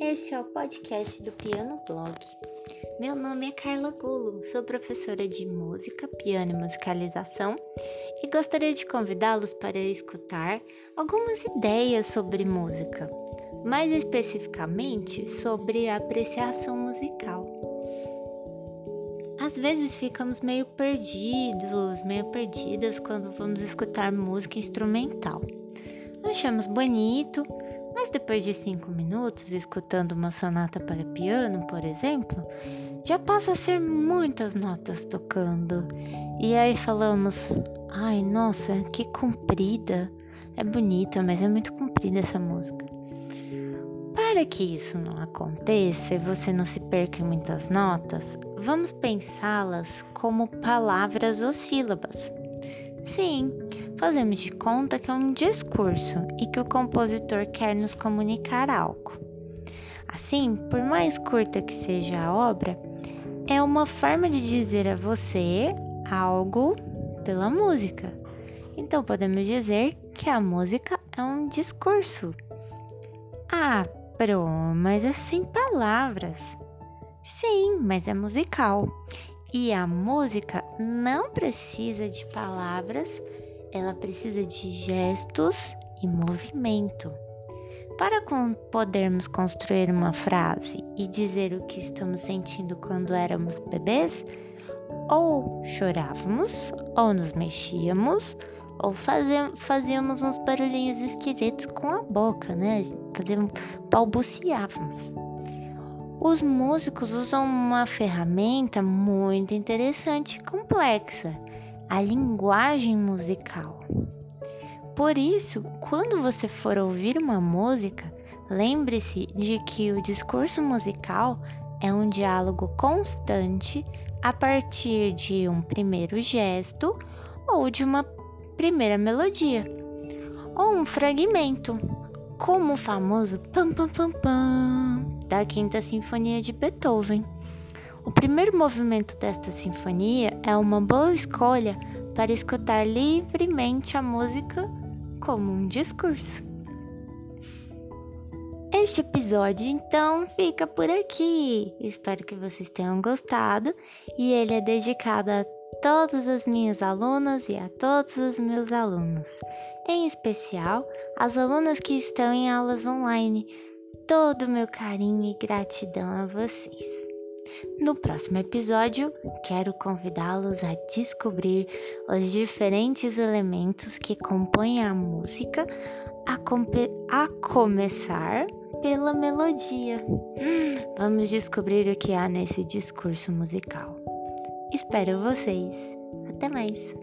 este é o podcast do Piano Blog. Meu nome é Carla Gulo, sou professora de música, piano e musicalização e gostaria de convidá-los para escutar algumas ideias sobre música, mais especificamente sobre apreciação musical. Às vezes ficamos meio perdidos, meio perdidas quando vamos escutar música instrumental. Achamos bonito, mas depois de cinco minutos, escutando uma sonata para piano, por exemplo, já passa a ser muitas notas tocando. E aí falamos: ai, nossa, que comprida! É bonita, mas é muito comprida essa música. Para que isso não aconteça e você não se perca em muitas notas, vamos pensá-las como palavras ou sílabas. Sim, fazemos de conta que é um discurso e que o compositor quer nos comunicar algo. Assim, por mais curta que seja a obra, é uma forma de dizer a você algo pela música. Então podemos dizer que a música é um discurso. Ah, Pro, mas é sem palavras. Sim, mas é musical. E a música não precisa de palavras ela precisa de gestos e movimento. Para podermos construir uma frase e dizer o que estamos sentindo quando éramos bebês, ou chorávamos, ou nos mexíamos, ou fazíamos uns barulhinhos esquisitos com a boca, né? Fazíamos, balbuciávamos. Os músicos usam uma ferramenta muito interessante e complexa a linguagem musical. Por isso, quando você for ouvir uma música, lembre-se de que o discurso musical é um diálogo constante a partir de um primeiro gesto ou de uma primeira melodia, ou um fragmento, como o famoso pam pam pam pam da Quinta Sinfonia de Beethoven. O primeiro movimento desta sinfonia é uma boa escolha para escutar livremente a música como um discurso. Este episódio então fica por aqui. Espero que vocês tenham gostado e ele é dedicado a todas as minhas alunas e a todos os meus alunos, em especial as alunas que estão em aulas online. Todo o meu carinho e gratidão a vocês. No próximo episódio, quero convidá-los a descobrir os diferentes elementos que compõem a música, a, a começar pela melodia. Vamos descobrir o que há nesse discurso musical. Espero vocês. Até mais!